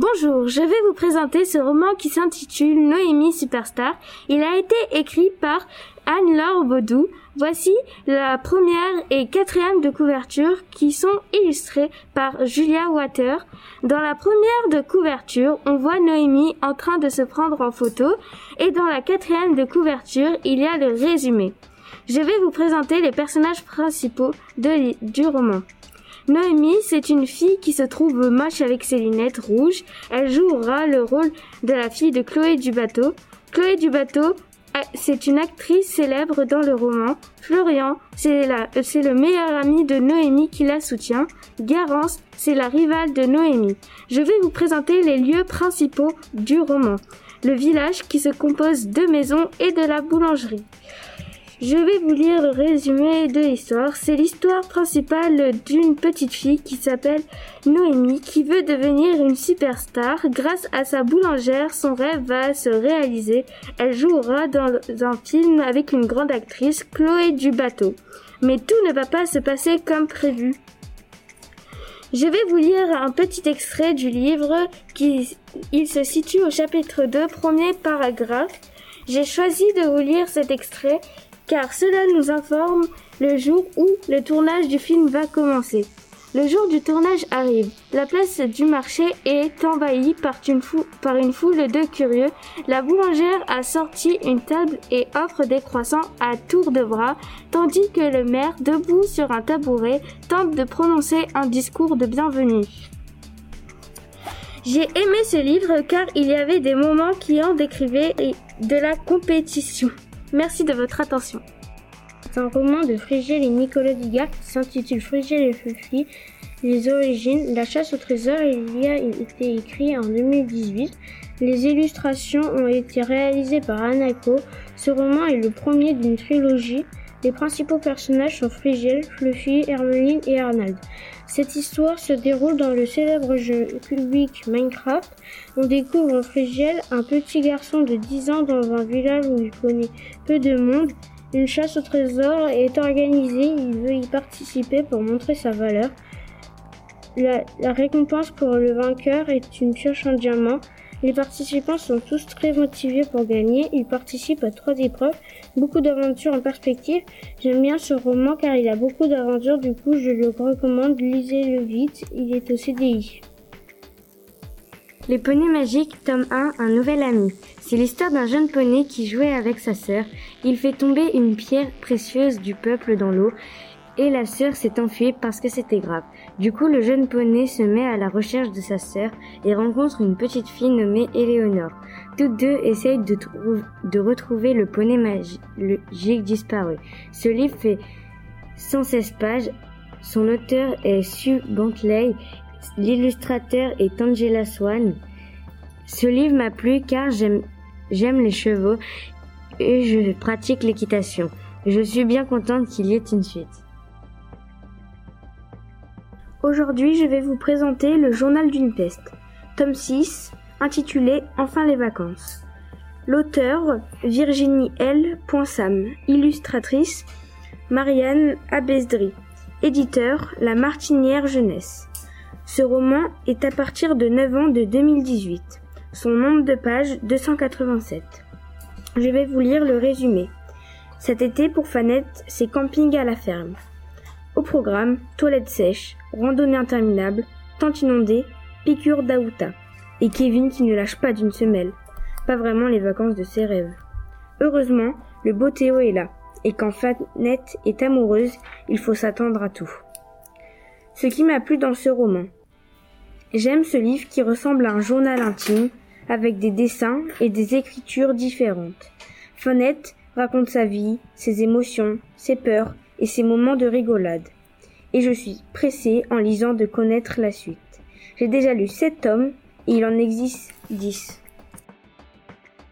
Bonjour, je vais vous présenter ce roman qui s'intitule Noémie Superstar. Il a été écrit par Anne-Laure Baudou. Voici la première et quatrième de couverture qui sont illustrées par Julia Water. Dans la première de couverture, on voit Noémie en train de se prendre en photo et dans la quatrième de couverture, il y a le résumé. Je vais vous présenter les personnages principaux du roman. Noémie, c'est une fille qui se trouve moche avec ses lunettes rouges. Elle jouera le rôle de la fille de Chloé Dubateau. Chloé Dubateau, euh, c'est une actrice célèbre dans le roman. Florian, c'est le meilleur ami de Noémie qui la soutient. Garance, c'est la rivale de Noémie. Je vais vous présenter les lieux principaux du roman. Le village qui se compose de maisons et de la boulangerie. Je vais vous lire le résumé de l'histoire. C'est l'histoire principale d'une petite fille qui s'appelle Noémie qui veut devenir une superstar. Grâce à sa boulangère, son rêve va se réaliser. Elle jouera dans un film avec une grande actrice, Chloé Dubateau. Mais tout ne va pas se passer comme prévu. Je vais vous lire un petit extrait du livre qui il se situe au chapitre 2, premier paragraphe. J'ai choisi de vous lire cet extrait car cela nous informe le jour où le tournage du film va commencer. Le jour du tournage arrive. La place du marché est envahie par une, foule de curieux. La boulangère a sorti une table et offre des croissants à tour de bras, tandis que le maire, debout sur un tabouret, tente de prononcer un discours de bienvenue. J'ai aimé ce livre car il y avait des moments qui en décrivaient de la compétition. Merci de votre attention. C'est un roman de Frigel et Nicolas Digard qui s'intitule Frigel et Fufi. Les origines, la chasse au trésor, il y a été écrit en 2018. Les illustrations ont été réalisées par Anako. Ce roman est le premier d'une trilogie. Les principaux personnages sont Frigel, Fluffy, Hermeline et Arnold. Cette histoire se déroule dans le célèbre jeu cubique Minecraft. On découvre Frigel, un petit garçon de 10 ans dans un village où il connaît peu de monde. Une chasse au trésor est organisée, il veut y participer pour montrer sa valeur. La, la récompense pour le vainqueur est une pioche en diamant. Les participants sont tous très motivés pour gagner. Ils participent à trois épreuves, beaucoup d'aventures en perspective. J'aime bien ce roman car il a beaucoup d'aventures, du coup je le recommande, lisez-le vite, il est au CDI. Les poneys magiques, tome 1, un nouvel ami. C'est l'histoire d'un jeune poney qui jouait avec sa sœur. Il fait tomber une pierre précieuse du peuple dans l'eau et la sœur s'est enfuie parce que c'était grave. Du coup, le jeune poney se met à la recherche de sa sœur et rencontre une petite fille nommée Éléonore. Toutes deux essayent de, retrouver le poney magique disparu. Ce livre fait 116 pages. Son auteur est Sue Bentley. L'illustrateur est Angela Swan. Ce livre m'a plu car j'aime les chevaux et je pratique l'équitation. Je suis bien contente qu'il y ait une suite. Aujourd'hui, je vais vous présenter le Journal d'une peste, tome 6, intitulé Enfin les vacances. L'auteur, Virginie L. Sam, illustratrice, Marianne Abesdry, éditeur, La Martinière Jeunesse. Ce roman est à partir de 9 ans de 2018. Son nombre de pages 287. Je vais vous lire le résumé. Cet été pour Fanette, c'est camping à la ferme. Au programme, toilettes sèches, randonnée interminable, tente inondée, piqûre d'Aouta. Et Kevin qui ne lâche pas d'une semelle. Pas vraiment les vacances de ses rêves. Heureusement, le beau Théo est là. Et quand Fanette est amoureuse, il faut s'attendre à tout. Ce qui m'a plu dans ce roman. J'aime ce livre qui ressemble à un journal intime, avec des dessins et des écritures différentes. Fanette raconte sa vie, ses émotions, ses peurs, et ses moments de rigolade. Et je suis pressée en lisant de connaître la suite. J'ai déjà lu sept tomes et il en existe dix.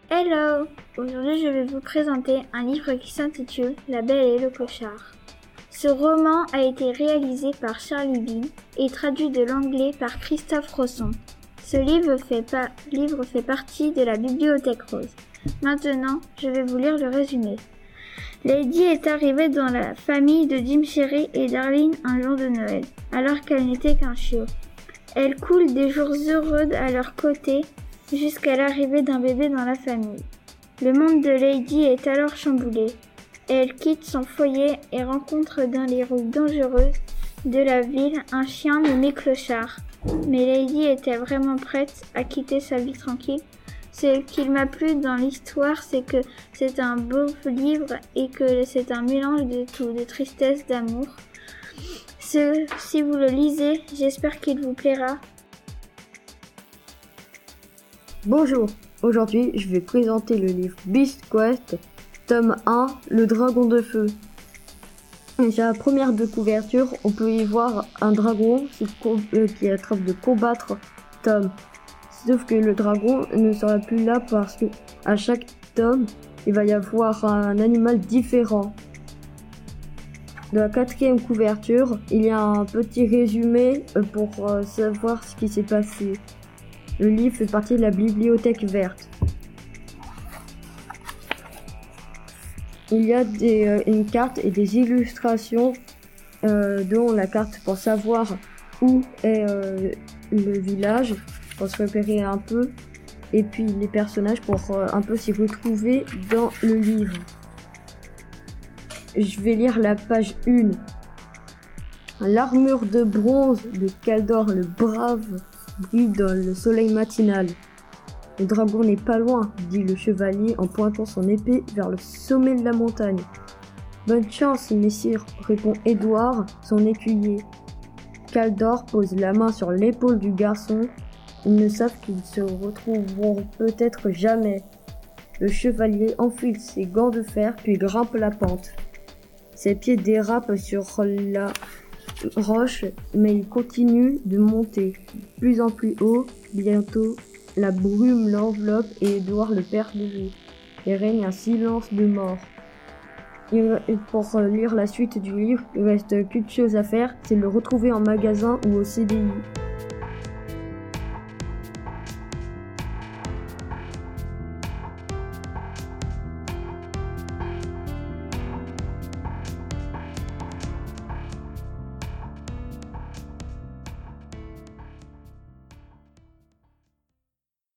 Hello Aujourd'hui je vais vous présenter un livre qui s'intitule La Belle et le Clochard. Ce roman a été réalisé par Charlie Bean et traduit de l'anglais par Christophe Rosson. Ce livre fait, livre fait partie de la Bibliothèque Rose. Maintenant, je vais vous lire le résumé. Lady est arrivée dans la famille de Jim Sherry et Darlene un jour de Noël, alors qu'elle n'était qu'un chiot. Elles coulent des jours heureux à leur côté jusqu'à l'arrivée d'un bébé dans la famille. Le monde de Lady est alors chamboulé. Elle quitte son foyer et rencontre dans les rues dangereuses de la ville un chien nommé Clochard. Mais Lady était vraiment prête à quitter sa vie tranquille. Ce qu'il m'a plu dans l'histoire, c'est que c'est un beau livre et que c'est un mélange de tout, de tristesse, d'amour. Si vous le lisez, j'espère qu'il vous plaira. Bonjour, aujourd'hui je vais présenter le livre Beast Quest, tome 1, Le Dragon de Feu. Sur la première de couverture, on peut y voir un dragon euh, qui est en train de combattre Tom. Sauf que le dragon ne sera plus là parce que à chaque tome, il va y avoir un animal différent. Dans la quatrième couverture, il y a un petit résumé euh, pour euh, savoir ce qui s'est passé. Le livre fait partie de la bibliothèque verte. Il y a euh, une carte et des illustrations, dont la carte pour savoir où est le village, se repérer un peu, et puis les personnages pour un peu s'y retrouver dans le livre. Je vais lire la page 1. L'armure de bronze de Caldor le brave brille dans le soleil matinal. Le dragon n'est pas loin, dit le chevalier en pointant son épée vers le sommet de la montagne. Bonne chance, messire, répond Édouard, son écuyer. Caldor pose la main sur l'épaule du garçon. Ils ne savent qu'ils se retrouveront peut-être jamais. Le chevalier enfile ses gants de fer puis grimpe la pente. Ses pieds dérapent sur la roche, mais il continue de monter plus en plus haut. Bientôt, la brume l'enveloppe et Edouard le perd de vue. Il règne un silence de mort. pour lire la suite du livre, il reste qu'une chose à faire, c'est le retrouver en magasin ou au CDI.